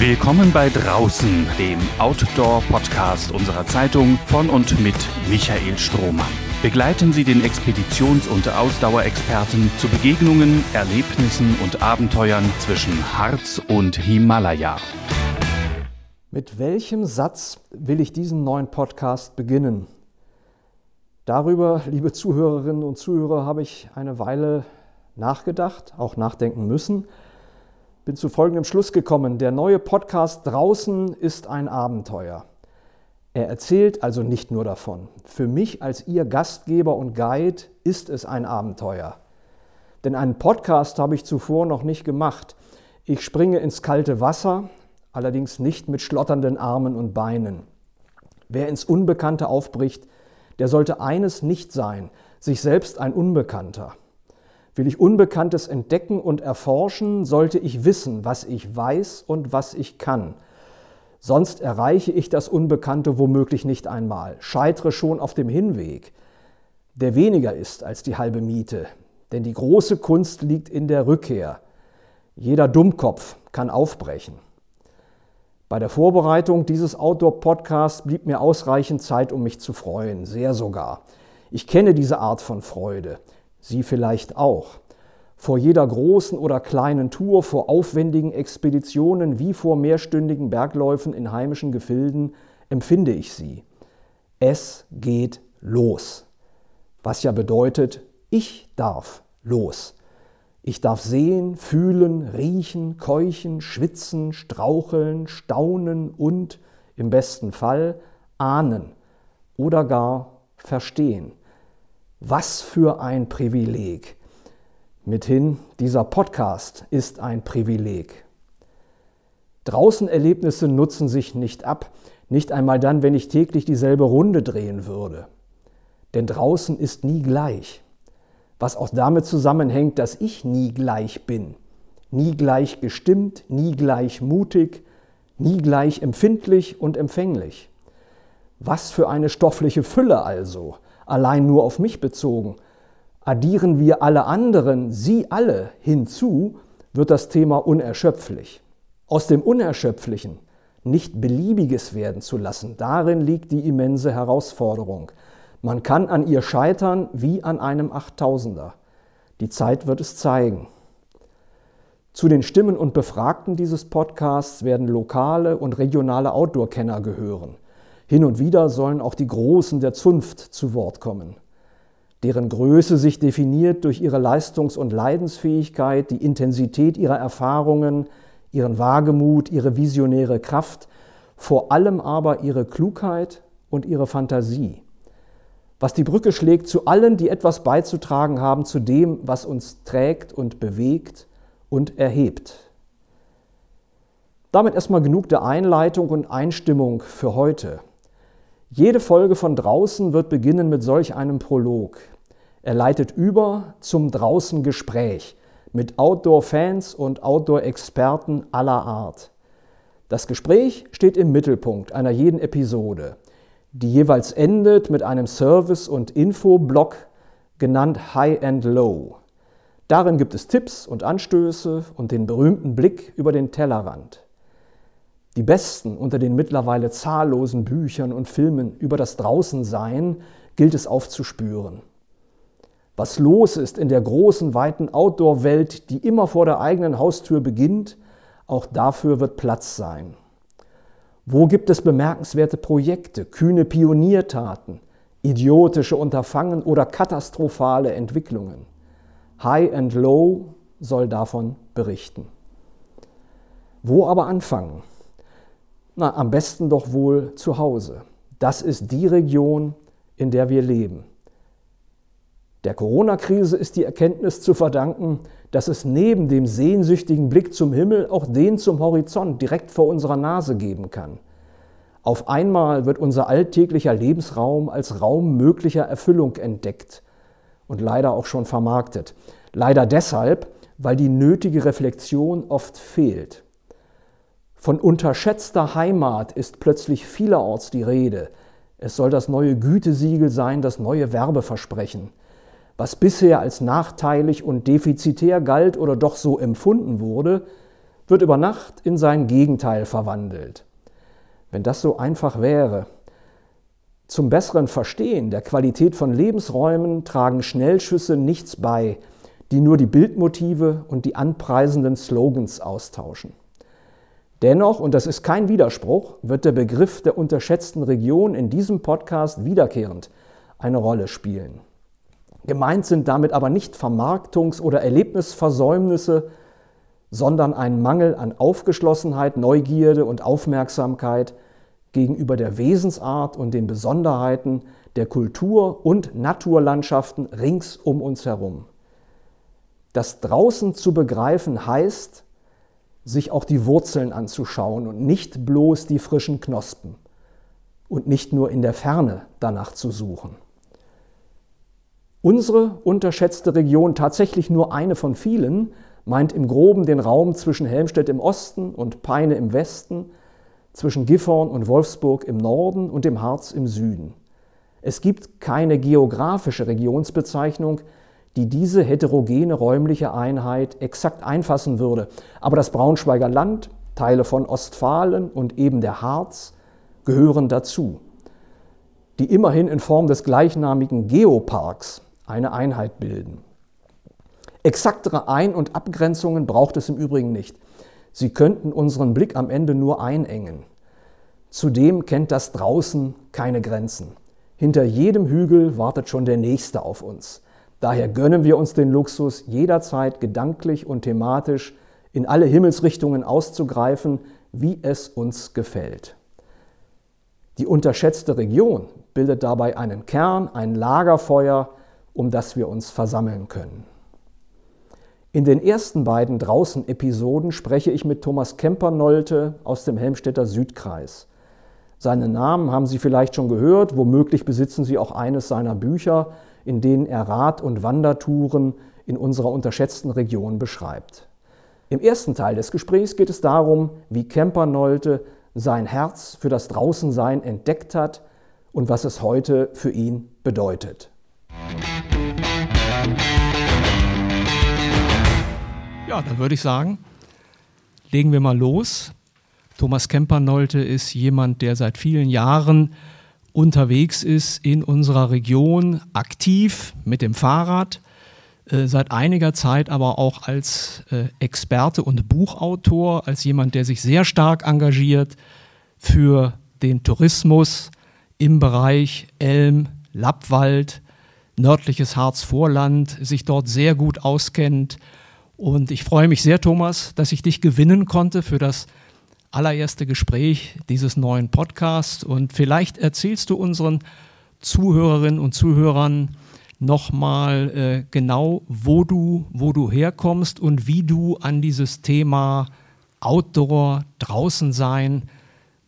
Willkommen bei Draußen, dem Outdoor-Podcast unserer Zeitung von und mit Michael Strohmann. Begleiten Sie den Expeditions- und Ausdauerexperten zu Begegnungen, Erlebnissen und Abenteuern zwischen Harz und Himalaya. Mit welchem Satz will ich diesen neuen Podcast beginnen? Darüber, liebe Zuhörerinnen und Zuhörer, habe ich eine Weile nachgedacht, auch nachdenken müssen bin zu folgendem Schluss gekommen. Der neue Podcast draußen ist ein Abenteuer. Er erzählt also nicht nur davon. Für mich als Ihr Gastgeber und Guide ist es ein Abenteuer. Denn einen Podcast habe ich zuvor noch nicht gemacht. Ich springe ins kalte Wasser, allerdings nicht mit schlotternden Armen und Beinen. Wer ins Unbekannte aufbricht, der sollte eines nicht sein, sich selbst ein Unbekannter. Will ich Unbekanntes entdecken und erforschen, sollte ich wissen, was ich weiß und was ich kann. Sonst erreiche ich das Unbekannte womöglich nicht einmal, scheitere schon auf dem Hinweg, der weniger ist als die halbe Miete. Denn die große Kunst liegt in der Rückkehr. Jeder Dummkopf kann aufbrechen. Bei der Vorbereitung dieses Outdoor-Podcasts blieb mir ausreichend Zeit, um mich zu freuen, sehr sogar. Ich kenne diese Art von Freude. Sie vielleicht auch. Vor jeder großen oder kleinen Tour, vor aufwendigen Expeditionen wie vor mehrstündigen Bergläufen in heimischen Gefilden empfinde ich sie. Es geht los. Was ja bedeutet, ich darf los. Ich darf sehen, fühlen, riechen, keuchen, schwitzen, straucheln, staunen und, im besten Fall, ahnen oder gar verstehen. Was für ein Privileg. Mithin, dieser Podcast ist ein Privileg. Draußen Erlebnisse nutzen sich nicht ab, nicht einmal dann, wenn ich täglich dieselbe Runde drehen würde. Denn draußen ist nie gleich. Was auch damit zusammenhängt, dass ich nie gleich bin. Nie gleich gestimmt, nie gleich mutig, nie gleich empfindlich und empfänglich. Was für eine stoffliche Fülle also, allein nur auf mich bezogen. Addieren wir alle anderen, sie alle hinzu, wird das Thema unerschöpflich. Aus dem Unerschöpflichen nicht beliebiges werden zu lassen, darin liegt die immense Herausforderung. Man kann an ihr scheitern wie an einem Achttausender. Die Zeit wird es zeigen. Zu den Stimmen und Befragten dieses Podcasts werden lokale und regionale Outdoor-Kenner gehören. Hin und wieder sollen auch die Großen der Zunft zu Wort kommen, deren Größe sich definiert durch ihre Leistungs- und Leidensfähigkeit, die Intensität ihrer Erfahrungen, ihren Wagemut, ihre visionäre Kraft, vor allem aber ihre Klugheit und ihre Fantasie. Was die Brücke schlägt zu allen, die etwas beizutragen haben zu dem, was uns trägt und bewegt und erhebt. Damit erstmal genug der Einleitung und Einstimmung für heute. Jede Folge von draußen wird beginnen mit solch einem Prolog. Er leitet über zum draußen Gespräch mit Outdoor-Fans und Outdoor-Experten aller Art. Das Gespräch steht im Mittelpunkt einer jeden Episode, die jeweils endet mit einem Service- und Infoblock genannt High and Low. Darin gibt es Tipps und Anstöße und den berühmten Blick über den Tellerrand. Die besten unter den mittlerweile zahllosen Büchern und Filmen über das Draußensein gilt es aufzuspüren. Was los ist in der großen, weiten Outdoor-Welt, die immer vor der eigenen Haustür beginnt, auch dafür wird Platz sein. Wo gibt es bemerkenswerte Projekte, kühne Pioniertaten, idiotische Unterfangen oder katastrophale Entwicklungen? High and Low soll davon berichten. Wo aber anfangen? Na, am besten doch wohl zu Hause. Das ist die Region, in der wir leben. Der Corona-Krise ist die Erkenntnis zu verdanken, dass es neben dem sehnsüchtigen Blick zum Himmel auch den zum Horizont direkt vor unserer Nase geben kann. Auf einmal wird unser alltäglicher Lebensraum als Raum möglicher Erfüllung entdeckt und leider auch schon vermarktet. Leider deshalb, weil die nötige Reflexion oft fehlt. Von unterschätzter Heimat ist plötzlich vielerorts die Rede. Es soll das neue Gütesiegel sein, das neue Werbeversprechen. Was bisher als nachteilig und defizitär galt oder doch so empfunden wurde, wird über Nacht in sein Gegenteil verwandelt. Wenn das so einfach wäre. Zum besseren Verstehen der Qualität von Lebensräumen tragen Schnellschüsse nichts bei, die nur die Bildmotive und die anpreisenden Slogans austauschen. Dennoch, und das ist kein Widerspruch, wird der Begriff der unterschätzten Region in diesem Podcast wiederkehrend eine Rolle spielen. Gemeint sind damit aber nicht Vermarktungs- oder Erlebnisversäumnisse, sondern ein Mangel an Aufgeschlossenheit, Neugierde und Aufmerksamkeit gegenüber der Wesensart und den Besonderheiten der Kultur- und Naturlandschaften rings um uns herum. Das draußen zu begreifen heißt, sich auch die Wurzeln anzuschauen und nicht bloß die frischen Knospen und nicht nur in der Ferne danach zu suchen. Unsere unterschätzte Region, tatsächlich nur eine von vielen, meint im groben den Raum zwischen Helmstedt im Osten und Peine im Westen, zwischen Gifhorn und Wolfsburg im Norden und dem Harz im Süden. Es gibt keine geografische Regionsbezeichnung, die diese heterogene räumliche Einheit exakt einfassen würde. Aber das Braunschweiger Land, Teile von Ostfalen und eben der Harz gehören dazu, die immerhin in Form des gleichnamigen Geoparks eine Einheit bilden. Exaktere Ein- und Abgrenzungen braucht es im Übrigen nicht. Sie könnten unseren Blick am Ende nur einengen. Zudem kennt das draußen keine Grenzen. Hinter jedem Hügel wartet schon der nächste auf uns. Daher gönnen wir uns den Luxus, jederzeit gedanklich und thematisch in alle Himmelsrichtungen auszugreifen, wie es uns gefällt. Die unterschätzte Region bildet dabei einen Kern, ein Lagerfeuer, um das wir uns versammeln können. In den ersten beiden Draußen-Episoden spreche ich mit Thomas Kempernolte aus dem Helmstädter Südkreis. Seinen Namen haben Sie vielleicht schon gehört, womöglich besitzen Sie auch eines seiner Bücher, in denen er Rad- und Wandertouren in unserer unterschätzten Region beschreibt. Im ersten Teil des Gesprächs geht es darum, wie Kempernolte sein Herz für das Draußensein entdeckt hat und was es heute für ihn bedeutet. Ja, dann würde ich sagen, legen wir mal los. Thomas Kempernolte ist jemand, der seit vielen Jahren unterwegs ist in unserer Region, aktiv mit dem Fahrrad, äh, seit einiger Zeit aber auch als äh, Experte und Buchautor, als jemand, der sich sehr stark engagiert für den Tourismus im Bereich Elm, Lappwald, nördliches Harzvorland, sich dort sehr gut auskennt. Und ich freue mich sehr, Thomas, dass ich dich gewinnen konnte für das allererste Gespräch dieses neuen Podcasts und vielleicht erzählst du unseren Zuhörerinnen und Zuhörern nochmal äh, genau, wo du, wo du herkommst und wie du an dieses Thema Outdoor, draußen sein,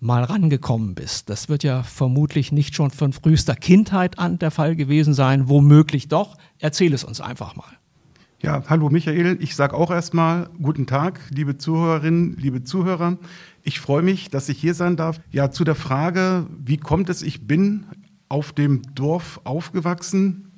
mal rangekommen bist. Das wird ja vermutlich nicht schon von frühester Kindheit an der Fall gewesen sein, womöglich doch. Erzähl es uns einfach mal. Ja, hallo Michael. Ich sage auch erstmal guten Tag, liebe Zuhörerinnen, liebe Zuhörer. Ich freue mich, dass ich hier sein darf. Ja, zu der Frage, wie kommt es, ich bin auf dem Dorf aufgewachsen,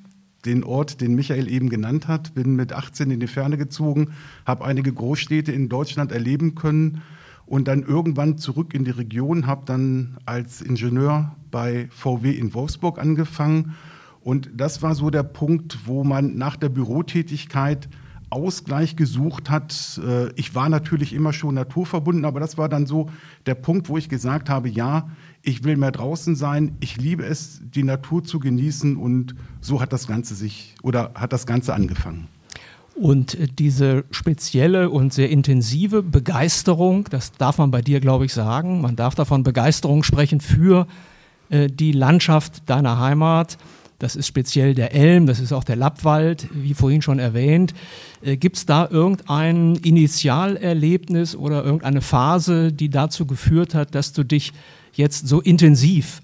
den Ort, den Michael eben genannt hat, bin mit 18 in die Ferne gezogen, habe einige Großstädte in Deutschland erleben können und dann irgendwann zurück in die Region, habe dann als Ingenieur bei VW in Wolfsburg angefangen und das war so der Punkt, wo man nach der Bürotätigkeit Ausgleich gesucht hat. Äh, ich war natürlich immer schon naturverbunden, aber das war dann so der Punkt, wo ich gesagt habe, ja, ich will mehr draußen sein, ich liebe es, die Natur zu genießen und so hat das Ganze sich oder hat das Ganze angefangen. Und äh, diese spezielle und sehr intensive Begeisterung, das darf man bei dir, glaube ich, sagen, man darf davon Begeisterung sprechen für äh, die Landschaft deiner Heimat, das ist speziell der Elm, das ist auch der Lappwald, wie vorhin schon erwähnt. Äh, Gibt es da irgendein Initialerlebnis oder irgendeine Phase, die dazu geführt hat, dass du dich jetzt so intensiv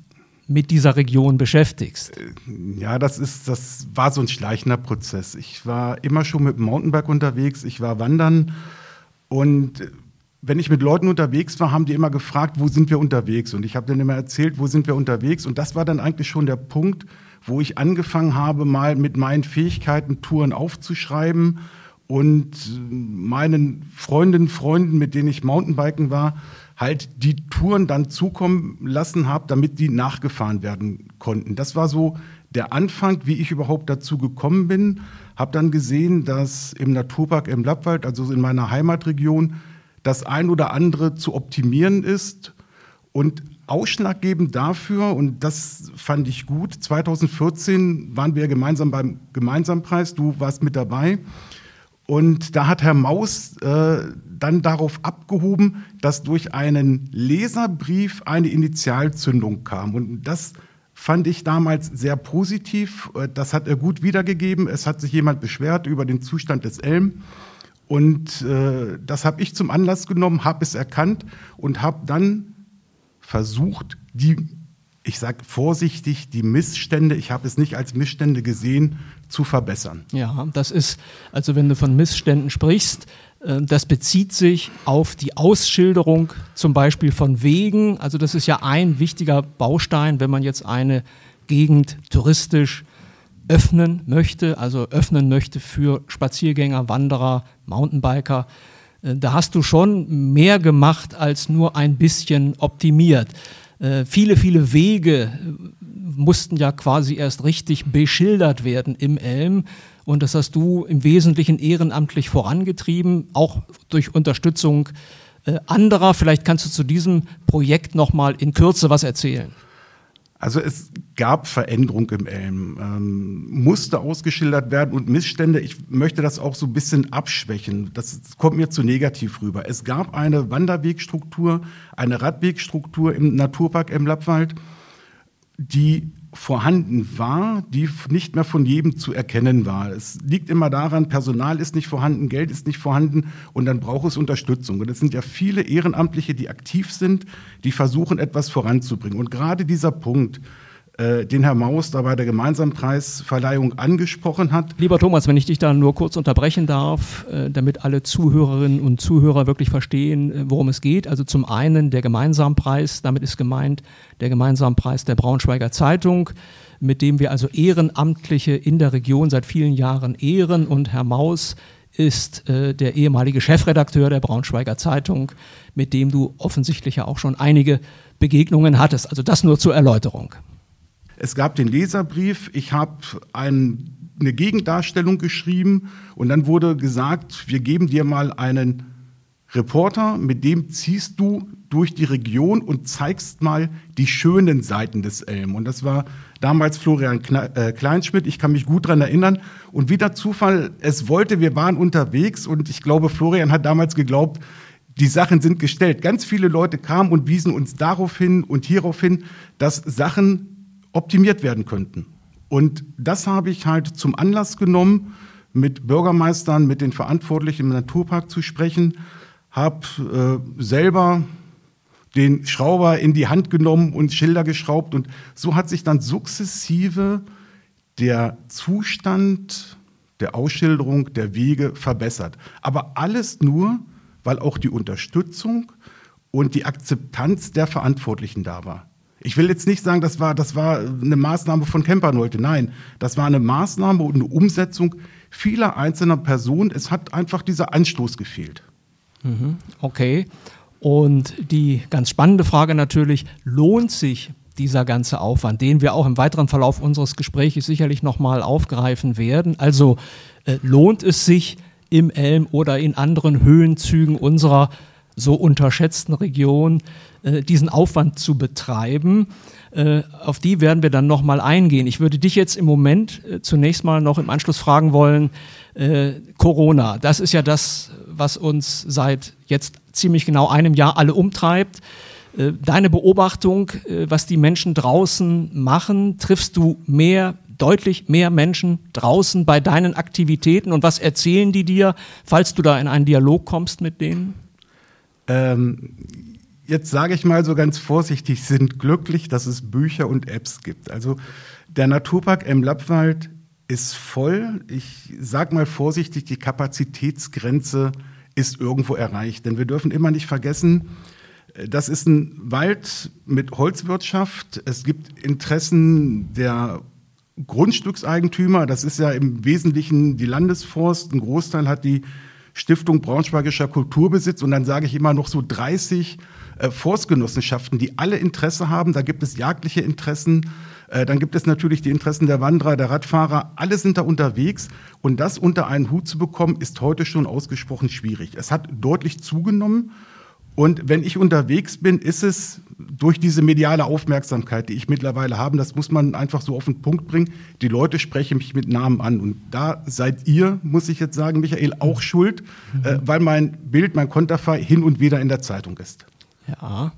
mit dieser Region beschäftigst? Äh, ja, das ist, das war so ein schleichender Prozess. Ich war immer schon mit dem Mountainbike unterwegs, ich war wandern und wenn ich mit Leuten unterwegs war, haben die immer gefragt, wo sind wir unterwegs? Und ich habe denen immer erzählt, wo sind wir unterwegs? Und das war dann eigentlich schon der Punkt, wo ich angefangen habe, mal mit meinen Fähigkeiten Touren aufzuschreiben und meinen Freundinnen, Freunden, mit denen ich Mountainbiken war, halt die Touren dann zukommen lassen habe, damit die nachgefahren werden konnten. Das war so der Anfang, wie ich überhaupt dazu gekommen bin. Habe dann gesehen, dass im Naturpark im Lappwald, also in meiner Heimatregion, das ein oder andere zu optimieren ist. Und ausschlaggebend dafür, und das fand ich gut, 2014 waren wir gemeinsam beim Gemeinsampreis, du warst mit dabei. Und da hat Herr Maus äh, dann darauf abgehoben, dass durch einen Leserbrief eine Initialzündung kam. Und das fand ich damals sehr positiv. Äh, das hat er gut wiedergegeben. Es hat sich jemand beschwert über den Zustand des Elm. Und äh, das habe ich zum Anlass genommen, habe es erkannt und habe dann versucht, die, ich sage vorsichtig, die Missstände, ich habe es nicht als Missstände gesehen, zu verbessern. Ja, das ist, also wenn du von Missständen sprichst, äh, das bezieht sich auf die Ausschilderung zum Beispiel von Wegen. Also das ist ja ein wichtiger Baustein, wenn man jetzt eine Gegend touristisch öffnen möchte, also öffnen möchte für Spaziergänger, Wanderer, Mountainbiker. Äh, da hast du schon mehr gemacht als nur ein bisschen optimiert. Äh, viele, viele Wege mussten ja quasi erst richtig beschildert werden im Elm. Und das hast du im Wesentlichen ehrenamtlich vorangetrieben, auch durch Unterstützung äh, anderer. Vielleicht kannst du zu diesem Projekt noch mal in Kürze was erzählen. Also es gab Veränderung im Elm, ähm, musste ausgeschildert werden und Missstände. Ich möchte das auch so ein bisschen abschwächen. Das kommt mir zu negativ rüber. Es gab eine Wanderwegstruktur, eine Radwegstruktur im Naturpark im Lappwald, die vorhanden war, die nicht mehr von jedem zu erkennen war. Es liegt immer daran, Personal ist nicht vorhanden, Geld ist nicht vorhanden und dann braucht es Unterstützung. Und es sind ja viele Ehrenamtliche, die aktiv sind, die versuchen, etwas voranzubringen. Und gerade dieser Punkt, den Herr Maus da bei der Gemeinsampreisverleihung angesprochen hat. Lieber Thomas, wenn ich dich da nur kurz unterbrechen darf, äh, damit alle Zuhörerinnen und Zuhörer wirklich verstehen, äh, worum es geht. Also zum einen der Gemeinsampreis, damit ist gemeint der Gemeinsampreis der Braunschweiger Zeitung mit dem wir also Ehrenamtliche in der Region seit vielen Jahren ehren. Und Herr Maus ist äh, der ehemalige Chefredakteur der Braunschweiger Zeitung, mit dem du offensichtlich ja auch schon einige Begegnungen hattest. Also das nur zur Erläuterung. Es gab den Leserbrief, ich habe ein, eine Gegendarstellung geschrieben und dann wurde gesagt, wir geben dir mal einen Reporter, mit dem ziehst du durch die Region und zeigst mal die schönen Seiten des Elm. Und das war damals Florian äh, Kleinschmidt, ich kann mich gut dran erinnern. Und wie der Zufall es wollte, wir waren unterwegs und ich glaube, Florian hat damals geglaubt, die Sachen sind gestellt. Ganz viele Leute kamen und wiesen uns darauf hin und hierauf hin, dass Sachen optimiert werden könnten. Und das habe ich halt zum Anlass genommen, mit Bürgermeistern, mit den Verantwortlichen im Naturpark zu sprechen, habe äh, selber den Schrauber in die Hand genommen und Schilder geschraubt und so hat sich dann sukzessive der Zustand der Ausschilderung der Wege verbessert. Aber alles nur, weil auch die Unterstützung und die Akzeptanz der Verantwortlichen da war. Ich will jetzt nicht sagen, das war, das war eine Maßnahme von Campernolte. Nein, das war eine Maßnahme und eine Umsetzung vieler einzelner Personen. Es hat einfach dieser Anstoß gefehlt. Mhm, okay. Und die ganz spannende Frage natürlich, lohnt sich dieser ganze Aufwand, den wir auch im weiteren Verlauf unseres Gesprächs sicherlich nochmal aufgreifen werden? Also äh, lohnt es sich im Elm oder in anderen Höhenzügen unserer so unterschätzten Region diesen Aufwand zu betreiben. Äh, auf die werden wir dann nochmal eingehen. Ich würde dich jetzt im Moment äh, zunächst mal noch im Anschluss fragen wollen, äh, Corona, das ist ja das, was uns seit jetzt ziemlich genau einem Jahr alle umtreibt. Äh, deine Beobachtung, äh, was die Menschen draußen machen, triffst du mehr deutlich mehr Menschen draußen bei deinen Aktivitäten und was erzählen die dir, falls du da in einen Dialog kommst mit denen? Ähm, jetzt sage ich mal so ganz vorsichtig, sind glücklich, dass es Bücher und Apps gibt. Also der Naturpark im Lappwald ist voll. Ich sage mal vorsichtig, die Kapazitätsgrenze ist irgendwo erreicht. Denn wir dürfen immer nicht vergessen, das ist ein Wald mit Holzwirtschaft. Es gibt Interessen der Grundstückseigentümer. Das ist ja im Wesentlichen die Landesforst. Ein Großteil hat die Stiftung Braunschweigischer Kulturbesitz. Und dann sage ich immer noch so 30 äh, Forstgenossenschaften, die alle Interesse haben. Da gibt es jagdliche Interessen. Äh, dann gibt es natürlich die Interessen der Wanderer, der Radfahrer. Alle sind da unterwegs. Und das unter einen Hut zu bekommen, ist heute schon ausgesprochen schwierig. Es hat deutlich zugenommen. Und wenn ich unterwegs bin, ist es durch diese mediale Aufmerksamkeit, die ich mittlerweile habe, das muss man einfach so auf den Punkt bringen, die Leute sprechen mich mit Namen an. Und da seid ihr, muss ich jetzt sagen, Michael, auch schuld, mhm. äh, weil mein Bild, mein Konterfei hin und wieder in der Zeitung ist. Ja.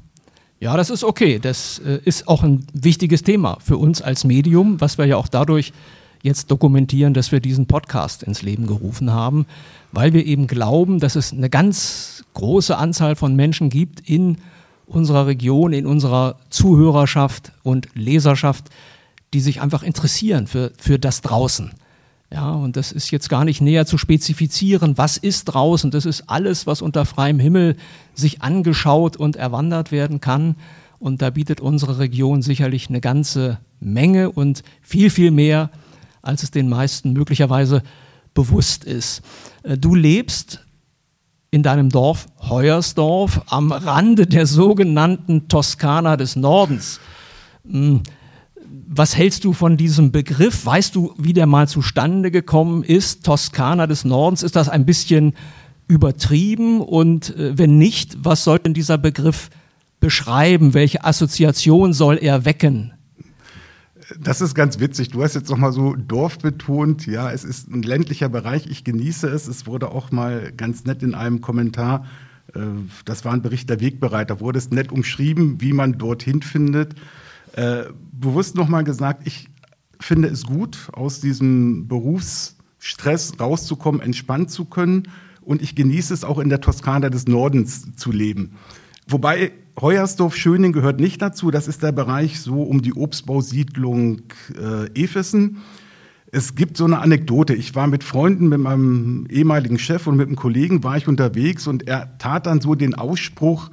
Ja, das ist okay. Das äh, ist auch ein wichtiges Thema für uns als Medium, was wir ja auch dadurch jetzt dokumentieren, dass wir diesen Podcast ins Leben gerufen haben, weil wir eben glauben, dass es eine ganz große Anzahl von Menschen gibt in unserer Region, in unserer Zuhörerschaft und Leserschaft, die sich einfach interessieren für, für das draußen. Ja, und das ist jetzt gar nicht näher zu spezifizieren, was ist draußen. Das ist alles, was unter freiem Himmel sich angeschaut und erwandert werden kann. Und da bietet unsere Region sicherlich eine ganze Menge und viel, viel mehr, als es den meisten möglicherweise bewusst ist. Äh, du lebst in deinem Dorf Heuersdorf am Rande der sogenannten Toskana des Nordens. Was hältst du von diesem Begriff? Weißt du, wie der mal zustande gekommen ist? Toskana des Nordens, ist das ein bisschen übertrieben? Und äh, wenn nicht, was soll denn dieser Begriff beschreiben? Welche Assoziation soll er wecken? Das ist ganz witzig. Du hast jetzt noch mal so Dorf betont. Ja, es ist ein ländlicher Bereich. Ich genieße es. Es wurde auch mal ganz nett in einem Kommentar, äh, das war ein Bericht der Wegbereiter, wurde es nett umschrieben, wie man dorthin findet. Äh, bewusst noch mal gesagt, ich finde es gut, aus diesem Berufsstress rauszukommen, entspannt zu können. Und ich genieße es auch in der Toskana des Nordens zu leben. Wobei Heuersdorf-Schöning gehört nicht dazu. Das ist der Bereich so um die Obstbausiedlung äh, Efessen. Es gibt so eine Anekdote. Ich war mit Freunden, mit meinem ehemaligen Chef und mit einem Kollegen war ich unterwegs und er tat dann so den Ausspruch,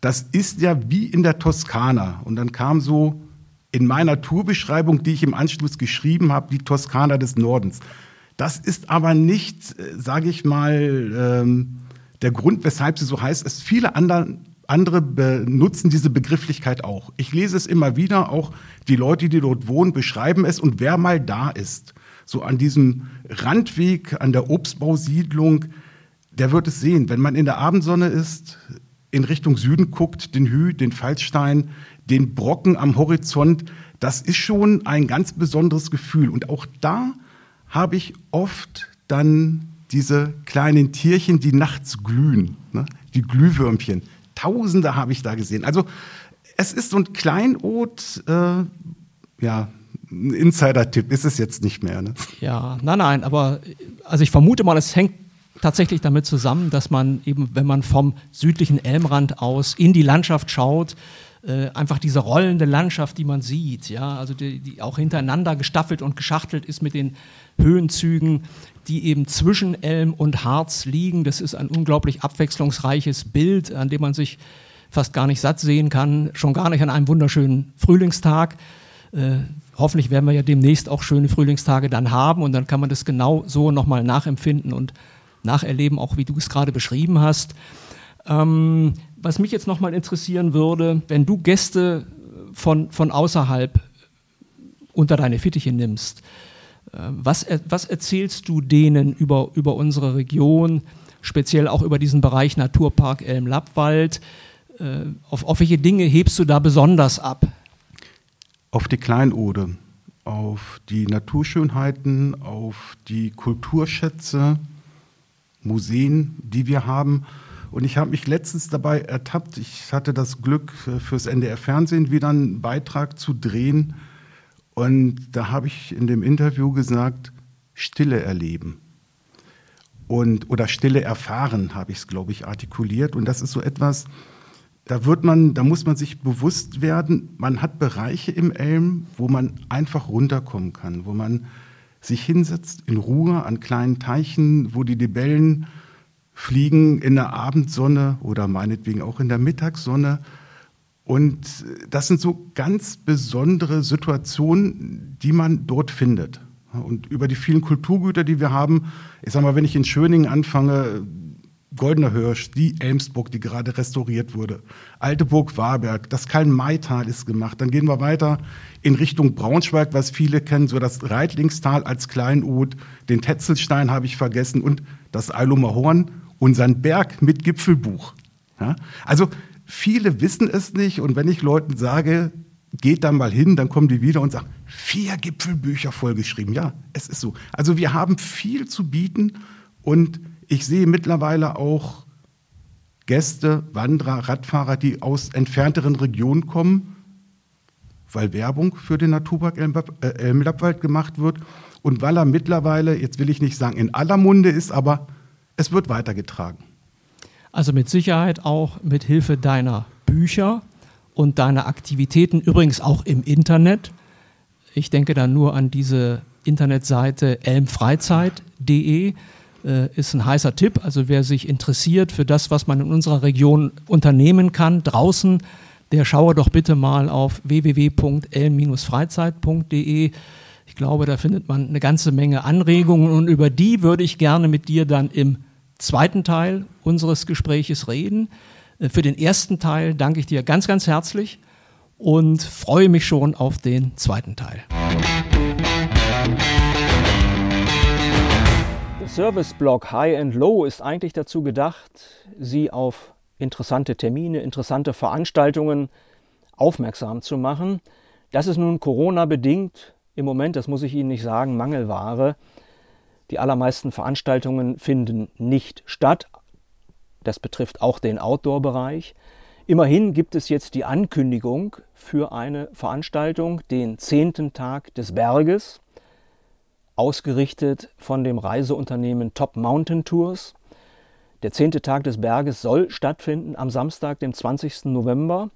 das ist ja wie in der Toskana. Und dann kam so in meiner Tourbeschreibung, die ich im Anschluss geschrieben habe, die Toskana des Nordens. Das ist aber nicht, äh, sage ich mal, ähm, der Grund, weshalb sie so heißt. Es viele andere andere benutzen diese Begrifflichkeit auch. Ich lese es immer wieder, auch die Leute, die dort wohnen, beschreiben es. Und wer mal da ist, so an diesem Randweg, an der Obstbausiedlung, der wird es sehen. Wenn man in der Abendsonne ist, in Richtung Süden guckt, den Hü, den Fallstein, den Brocken am Horizont, das ist schon ein ganz besonderes Gefühl. Und auch da habe ich oft dann diese kleinen Tierchen, die nachts glühen, ne? die Glühwürmchen. Tausende habe ich da gesehen. Also es ist so ein Kleinod, äh, ja, ein Insider-Tipp ist es jetzt nicht mehr. Ne? Ja, nein, nein, aber also ich vermute mal, es hängt tatsächlich damit zusammen, dass man eben, wenn man vom südlichen Elmrand aus in die Landschaft schaut, äh, einfach diese rollende Landschaft, die man sieht, ja, also die, die, auch hintereinander gestaffelt und geschachtelt ist mit den Höhenzügen, die eben zwischen Elm und Harz liegen. Das ist ein unglaublich abwechslungsreiches Bild, an dem man sich fast gar nicht satt sehen kann, schon gar nicht an einem wunderschönen Frühlingstag. Äh, hoffentlich werden wir ja demnächst auch schöne Frühlingstage dann haben und dann kann man das genau so nochmal nachempfinden und nacherleben, auch wie du es gerade beschrieben hast. Ähm, was mich jetzt nochmal interessieren würde, wenn du Gäste von, von außerhalb unter deine Fittiche nimmst, äh, was, was erzählst du denen über, über unsere Region, speziell auch über diesen Bereich Naturpark Elm-Lappwald? Äh, auf, auf welche Dinge hebst du da besonders ab? Auf die Kleinode, auf die Naturschönheiten, auf die Kulturschätze, Museen, die wir haben. Und ich habe mich letztens dabei ertappt, ich hatte das Glück, äh, fürs NDR Fernsehen wieder einen Beitrag zu drehen und da habe ich in dem Interview gesagt, Stille erleben. Und, oder Stille erfahren, habe ich es, glaube ich, artikuliert. Und das ist so etwas, da wird man, da muss man sich bewusst werden, man hat Bereiche im Elm, wo man einfach runterkommen kann, wo man sich hinsetzt in Ruhe an kleinen Teichen, wo die Libellen fliegen in der Abendsonne oder meinetwegen auch in der Mittagssonne Und das sind so ganz besondere Situationen, die man dort findet. Und über die vielen Kulturgüter, die wir haben, ich sag mal, wenn ich in Schöningen anfange, Goldener Hirsch, die Elmsburg, die gerade restauriert wurde, Alte Burg Warberg, das Kalm-Maital ist gemacht. Dann gehen wir weiter in Richtung Braunschweig, was viele kennen, so das Reitlingstal als Kleinod, den Tetzelstein habe ich vergessen und das Eilumer Horn, unseren Berg mit Gipfelbuch. Ja? Also viele wissen es nicht und wenn ich Leuten sage, geht da mal hin, dann kommen die wieder und sagen, vier Gipfelbücher vollgeschrieben. Ja, es ist so. Also wir haben viel zu bieten und ich sehe mittlerweile auch Gäste, Wanderer, Radfahrer, die aus entfernteren Regionen kommen, weil Werbung für den Naturpark äh, Elmlappwald gemacht wird und weil er mittlerweile, jetzt will ich nicht sagen in aller Munde ist, aber es wird weitergetragen. Also mit Sicherheit auch mit Hilfe deiner Bücher und deiner Aktivitäten, übrigens auch im Internet. Ich denke da nur an diese Internetseite elmfreizeit.de äh, ist ein heißer Tipp. Also wer sich interessiert für das, was man in unserer Region unternehmen kann, draußen, der schaue doch bitte mal auf www.elm-freizeit.de. Ich glaube, da findet man eine ganze Menge Anregungen und über die würde ich gerne mit dir dann im zweiten Teil unseres Gespräches reden. Äh, für den ersten Teil danke ich dir ganz, ganz herzlich und freue mich schon auf den zweiten Teil. Service-Blog High and Low ist eigentlich dazu gedacht, Sie auf interessante Termine, interessante Veranstaltungen aufmerksam zu machen. Das ist nun Corona-bedingt im Moment, das muss ich Ihnen nicht sagen, Mangelware. Die allermeisten Veranstaltungen finden nicht statt. Das betrifft auch den Outdoor-Bereich. Immerhin gibt es jetzt die Ankündigung für eine Veranstaltung, den zehnten Tag des Berges, ausgerichtet von dem Reiseunternehmen Top Mountain Tours. Der zehnte Tag des Berges soll stattfinden am Samstag, dem 20. November,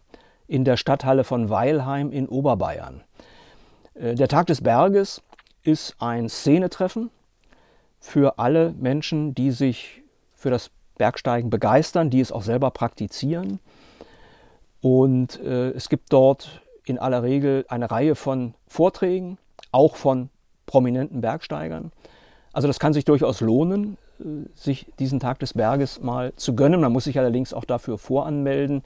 in der Stadthalle von Weilheim in Oberbayern. Äh, der Tag des Berges ist ein Szenetreffen für alle Menschen, die sich für das Bergsteigen begeistern, die es auch selber praktizieren. Und äh, es gibt dort in aller Regel eine Reihe von Vorträgen, auch von prominenten Bergsteigern. Also das kann sich durchaus lohnen, äh, sich diesen Tag des Berges mal zu gönnen. Man muss sich allerdings auch dafür voranmelden.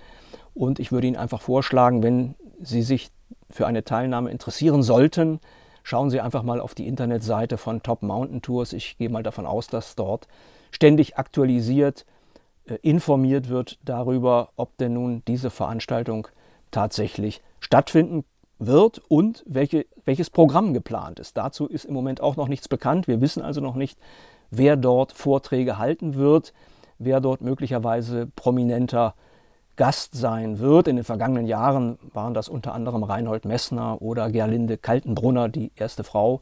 Und ich würde Ihnen einfach vorschlagen, wenn Sie sich für eine Teilnahme interessieren sollten, schauen Sie einfach mal auf die Internetseite von Top Mountain Tours. Ich gehe mal davon aus, dass dort ständig aktualisiert, äh, informiert wird darüber, ob denn nun diese Veranstaltung tatsächlich stattfinden wird und welche, welches Programm geplant ist. Dazu ist im Moment auch noch nichts bekannt. Wir wissen also noch nicht, wer dort Vorträge halten wird, wer dort möglicherweise prominenter Gast sein wird. In den vergangenen Jahren waren das unter anderem Reinhold Messner oder Gerlinde Kaltenbrunner, die erste Frau,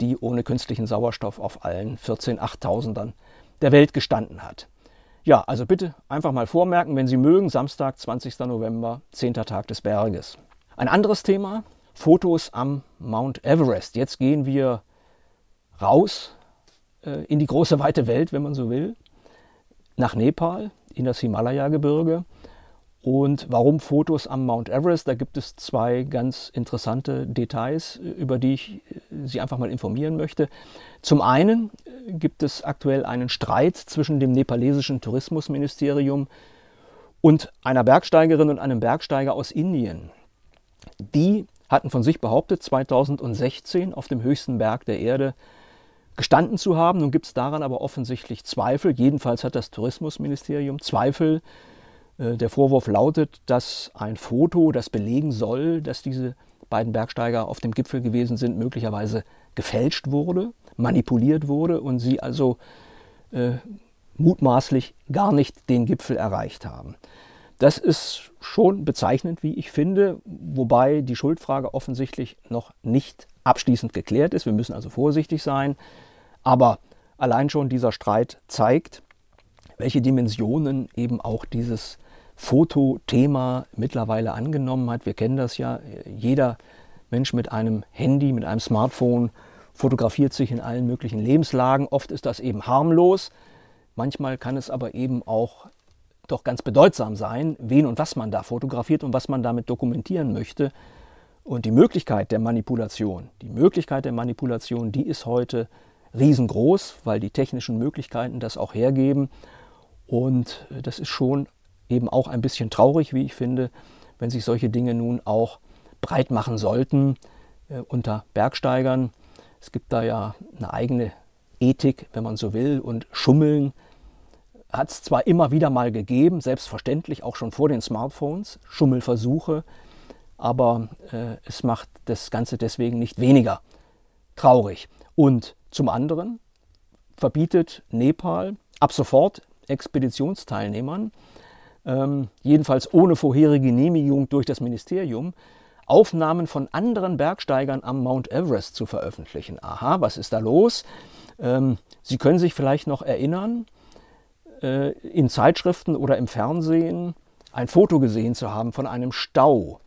die ohne künstlichen Sauerstoff auf allen 14 Achttausendern der Welt gestanden hat. Ja, also bitte einfach mal vormerken, wenn Sie mögen, Samstag, 20. November, 10. Tag des Berges. Ein anderes Thema, Fotos am Mount Everest. Jetzt gehen wir raus äh, in die große weite Welt, wenn man so will, nach Nepal, in das Himalaya-Gebirge. Und warum Fotos am Mount Everest? Da gibt es zwei ganz interessante Details, über die ich Sie einfach mal informieren möchte. Zum einen gibt es aktuell einen Streit zwischen dem nepalesischen Tourismusministerium und einer Bergsteigerin und einem Bergsteiger aus Indien. Die hatten von sich behauptet, 2016 auf dem höchsten Berg der Erde gestanden zu haben. Nun gibt es daran aber offensichtlich Zweifel. Jedenfalls hat das Tourismusministerium Zweifel äh, der Vorwurf lautet, dass ein Foto, das belegen soll, dass diese beiden Bergsteiger auf dem Gipfel gewesen sind, möglicherweise gefälscht wurde, manipuliert wurde und sie also äh, mutmaßlich gar nicht den Gipfel erreicht haben. Das ist schon bezeichnend, wie ich finde, wobei die Schuldfrage offensichtlich noch nicht abschließend geklärt ist. Wir müssen also vorsichtig sein. Aber allein schon dieser Streit zeigt, welche Dimensionen eben auch dieses Fotothema mittlerweile angenommen hat. Wir kennen das ja, jeder Mensch mit einem Handy, mit einem Smartphone fotografiert sich in allen möglichen Lebenslagen. Oft ist das eben harmlos, manchmal kann es aber eben auch doch ganz bedeutsam sein, wen und was man da fotografiert und was man damit dokumentieren möchte. Und die Möglichkeit der Manipulation, die Möglichkeit der Manipulation, die ist heute riesengroß, weil die technischen Möglichkeiten das auch hergeben. Und äh, das ist schon eben auch ein bisschen traurig, wie ich finde, wenn sich solche Dinge nun auch breit machen sollten äh, unter Bergsteigern. Es gibt da ja eine eigene Ethik, wenn man so will, und Schummeln hat es zwar immer wieder mal gegeben, selbstverständlich auch schon vor den Smartphones, Schummelversuche, aber äh, es macht das Ganze deswegen nicht weniger traurig. Und zum anderen verbietet Nepal ab sofort Expeditionsteilnehmern, ähm, jedenfalls ohne vorherige Genehmigung durch das Ministerium, Aufnahmen von anderen Bergsteigern am Mount Everest zu veröffentlichen. Aha, was ist da los? Ähm, Sie können sich vielleicht noch erinnern, äh, in Zeitschriften oder im Fernsehen ein Foto gesehen zu haben von einem Stau,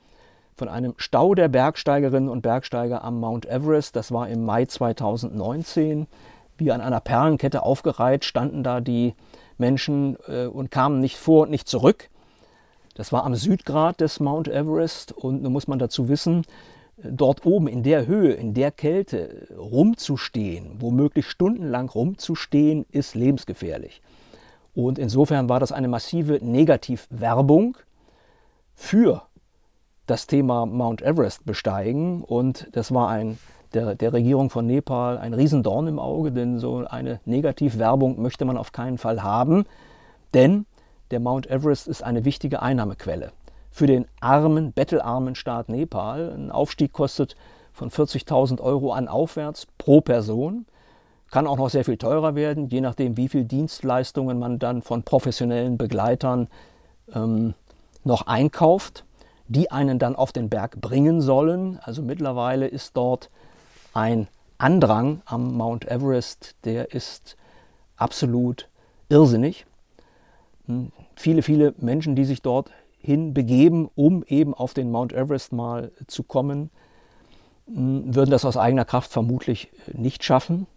von einem Stau der Bergsteigerinnen und Bergsteiger am Mount Everest. Das war im Mai 2019. Wie an einer Perlenkette aufgereiht standen da die Menschen äh, und kamen nicht vor und nicht zurück. Das war am Südgrat des Mount Everest und nun muss man dazu wissen, dort oben in der Höhe, in der Kälte rumzustehen, womöglich stundenlang rumzustehen, ist lebensgefährlich. Und insofern war das eine massive Negativwerbung für das Thema Mount Everest besteigen. Und das war ein, der, der Regierung von Nepal ein Riesendorn im Auge, denn so eine Negativwerbung möchte man auf keinen Fall haben. Denn der Mount Everest ist eine wichtige Einnahmequelle für den armen, bettelarmen Staat Nepal. Ein Aufstieg kostet von 40.000 Euro an aufwärts pro Person. Kann auch noch sehr viel teurer werden, je nachdem, wie viel Dienstleistungen man dann von professionellen Begleitern ähm, noch einkauft die einen dann auf den Berg bringen sollen. Also mittlerweile ist dort ein Andrang am Mount Everest, der ist absolut irrsinnig. Hm, viele, viele Menschen, die sich dort hinbegeben, um eben auf den Mount Everest mal zu kommen, hm, würden das aus eigener Kraft vermutlich nicht schaffen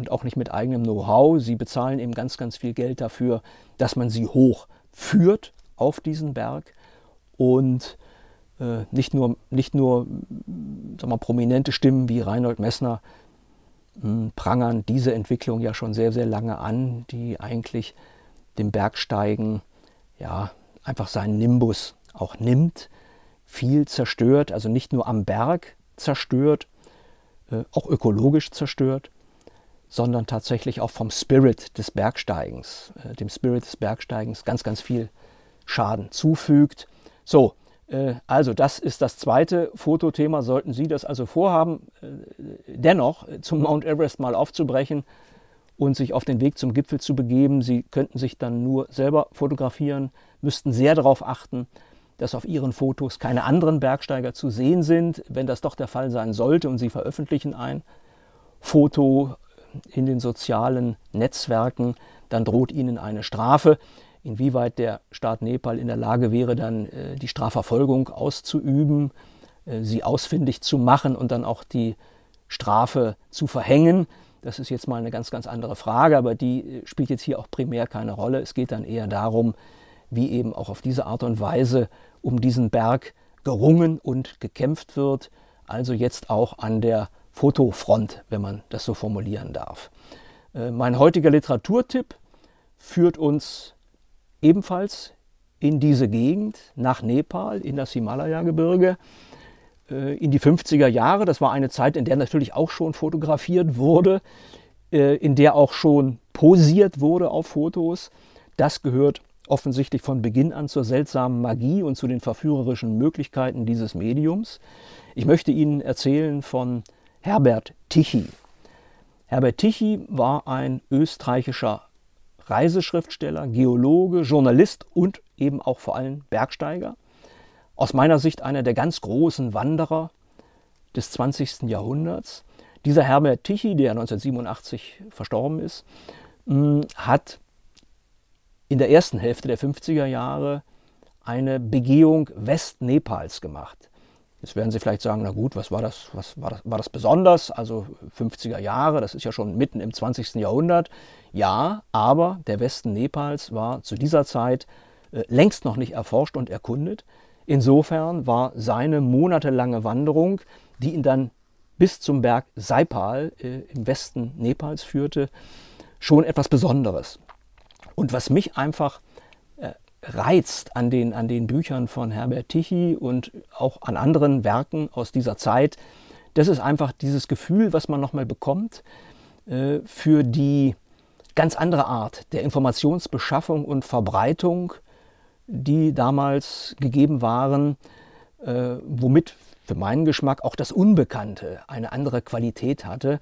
und auch nicht mit eigenem Know-how. Sie bezahlen eben ganz, ganz viel Geld dafür, dass man sie hochführt auf diesen Berg. Und äh, nicht nur, nicht nur sag mal, prominente Stimmen wie Reinhold Messner mh, hm, prangern diese Entwicklung ja schon sehr, sehr lange an, die eigentlich dem Bergsteigen ja, einfach seinen Nimbus auch nimmt, viel zerstört, also nicht nur am Berg zerstört, äh, auch ökologisch zerstört, sondern tatsächlich auch vom Spirit des Bergsteigens, äh, dem Spirit des Bergsteigens ganz, ganz viel Schaden zufügt. So, äh, also das ist das zweite Fotothema. Sollten Sie das also vorhaben, äh, dennoch zum Mount Everest mal aufzubrechen und sich auf den Weg zum Gipfel zu begeben, Sie könnten sich dann nur selber fotografieren, müssten sehr darauf achten, dass auf Ihren Fotos keine anderen Bergsteiger zu sehen sind. Wenn das doch der Fall sein sollte und Sie veröffentlichen ein Foto in den sozialen Netzwerken, dann droht Ihnen eine Strafe inwieweit der Staat Nepal in der Lage wäre, dann äh, die Strafverfolgung auszuüben, äh, sie ausfindig zu machen und dann auch die Strafe zu verhängen. Das ist jetzt mal eine ganz, ganz andere Frage, aber die äh, spielt jetzt hier auch primär keine Rolle. Es geht dann eher darum, wie eben auch auf diese Art und Weise um diesen Berg gerungen und gekämpft wird, also jetzt auch an der Fotofront, wenn man das so formulieren darf. Mein heutiger Literaturtipp führt uns ebenfalls in diese Gegend, nach Nepal, in das Himalaya-Gebirge, äh, in die 50er Jahre. Das war eine Zeit, in der natürlich auch schon fotografiert wurde, äh, in der auch schon posiert wurde auf Fotos. Das gehört offensichtlich von Beginn an zur seltsamen Magie und zu den verführerischen Möglichkeiten dieses Mediums. Ich möchte Ihnen erzählen von Herbert Tichy. Herbert Tichy war ein österreichischer Reiseschriftsteller, Geologe, Journalist und eben auch vor allem Bergsteiger. Aus meiner Sicht einer der ganz großen Wanderer des 20. Jahrhunderts. Dieser Herbert Tichy, der 1987 verstorben ist, hm, hat in der ersten Hälfte der 50er Jahre eine Begehung Westnepals gemacht. Jetzt werden Sie vielleicht sagen, na gut, was war das, was war das, war das besonders? Also 50er Jahre, das ist ja schon mitten im 20. Jahrhundert. Ja, aber der Westen Nepals war zu dieser Zeit äh, längst noch nicht erforscht und erkundet. Insofern war seine monatelange Wanderung, die ihn dann bis zum Berg Saipal äh, im Westen Nepals führte, schon etwas Besonderes. Und was mich einfach reizt an den, an den Büchern von Herbert Tichy und auch an anderen Werken aus dieser Zeit, das ist einfach dieses Gefühl, was man nochmal bekommt äh, für die ganz andere Art der Informationsbeschaffung und Verbreitung, die damals gegeben waren, äh, womit für meinen Geschmack auch das Unbekannte eine andere Qualität hatte.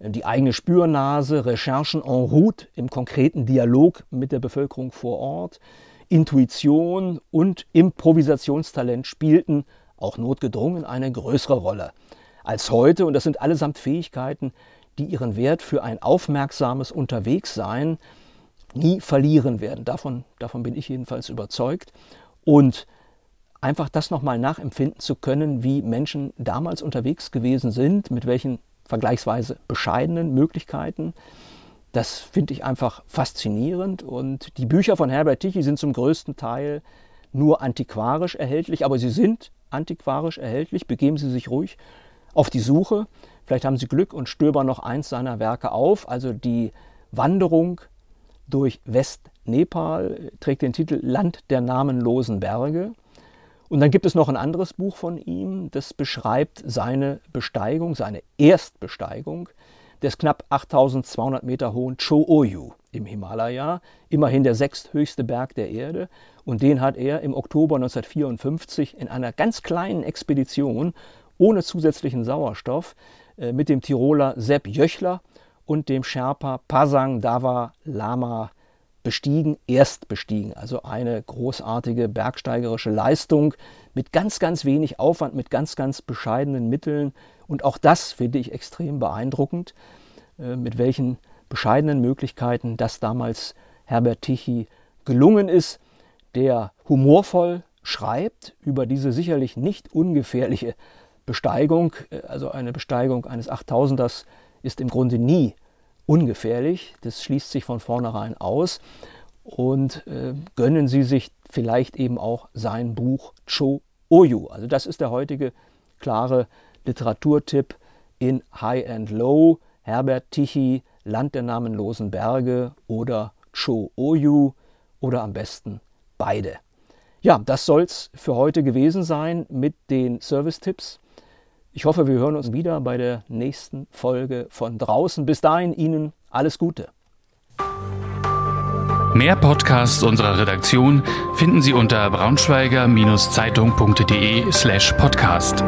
Die eigene Spürnase, Recherchen en route im konkreten Dialog mit der Bevölkerung vor Ort, Intuition und Improvisationstalent spielten, auch notgedrungen, eine größere Rolle als heute. Und das sind allesamt Fähigkeiten, die ihren Wert für ein aufmerksames Unterwegssein nie verlieren werden. Davon, davon bin ich jedenfalls überzeugt. Und einfach das nochmal nachempfinden zu können, wie Menschen damals unterwegs gewesen sind, mit welchen vergleichsweise bescheidenen Möglichkeiten. Das finde ich einfach faszinierend. Und die Bücher von Herbert Tichy sind zum größten Teil nur antiquarisch erhältlich, aber sie sind antiquarisch erhältlich. Begeben Sie sich ruhig auf die Suche. Vielleicht haben Sie Glück und stöbern noch eins seiner Werke auf. Also die Wanderung durch West-Nepal trägt den Titel Land der namenlosen Berge. Und dann gibt es noch ein anderes Buch von ihm, das beschreibt seine Besteigung, seine Erstbesteigung des knapp 8200 Meter hohen Cho-Oyu im Himalaya, immerhin der sechsthöchste Berg der Erde. Und den hat er im Oktober 1954 in einer ganz kleinen Expedition ohne zusätzlichen Sauerstoff äh, mit dem Tiroler Sepp Jöchler und dem Sherpa Pasang Dava Lama bestiegen, erst bestiegen. Also eine großartige bergsteigerische Leistung mit ganz, ganz wenig Aufwand, mit ganz, ganz bescheidenen Mitteln. Und auch das finde ich extrem beeindruckend, äh, mit welchen bescheidenen Möglichkeiten das damals Herbert Tichy gelungen ist, der humorvoll schreibt über diese sicherlich nicht ungefährliche Besteigung, äh, also eine Besteigung eines 8000ers ist im Grunde nie ungefährlich. Das schließt sich von vornherein aus. Und äh, gönnen Sie sich vielleicht eben auch sein Buch Cho Oyu. Also das ist der heutige klare Literaturtipp in High and Low. Herbert Tichy, Land der namenlosen Berge oder Cho Oyu oder am besten beide. Ja, das soll es für heute gewesen sein mit den Service-Tipps. Ich hoffe, wir hören uns wieder bei der nächsten Folge von draußen. Bis dahin Ihnen alles Gute. Mehr Podcasts unserer Redaktion finden Sie unter braunschweiger-zeitung.de slash podcast.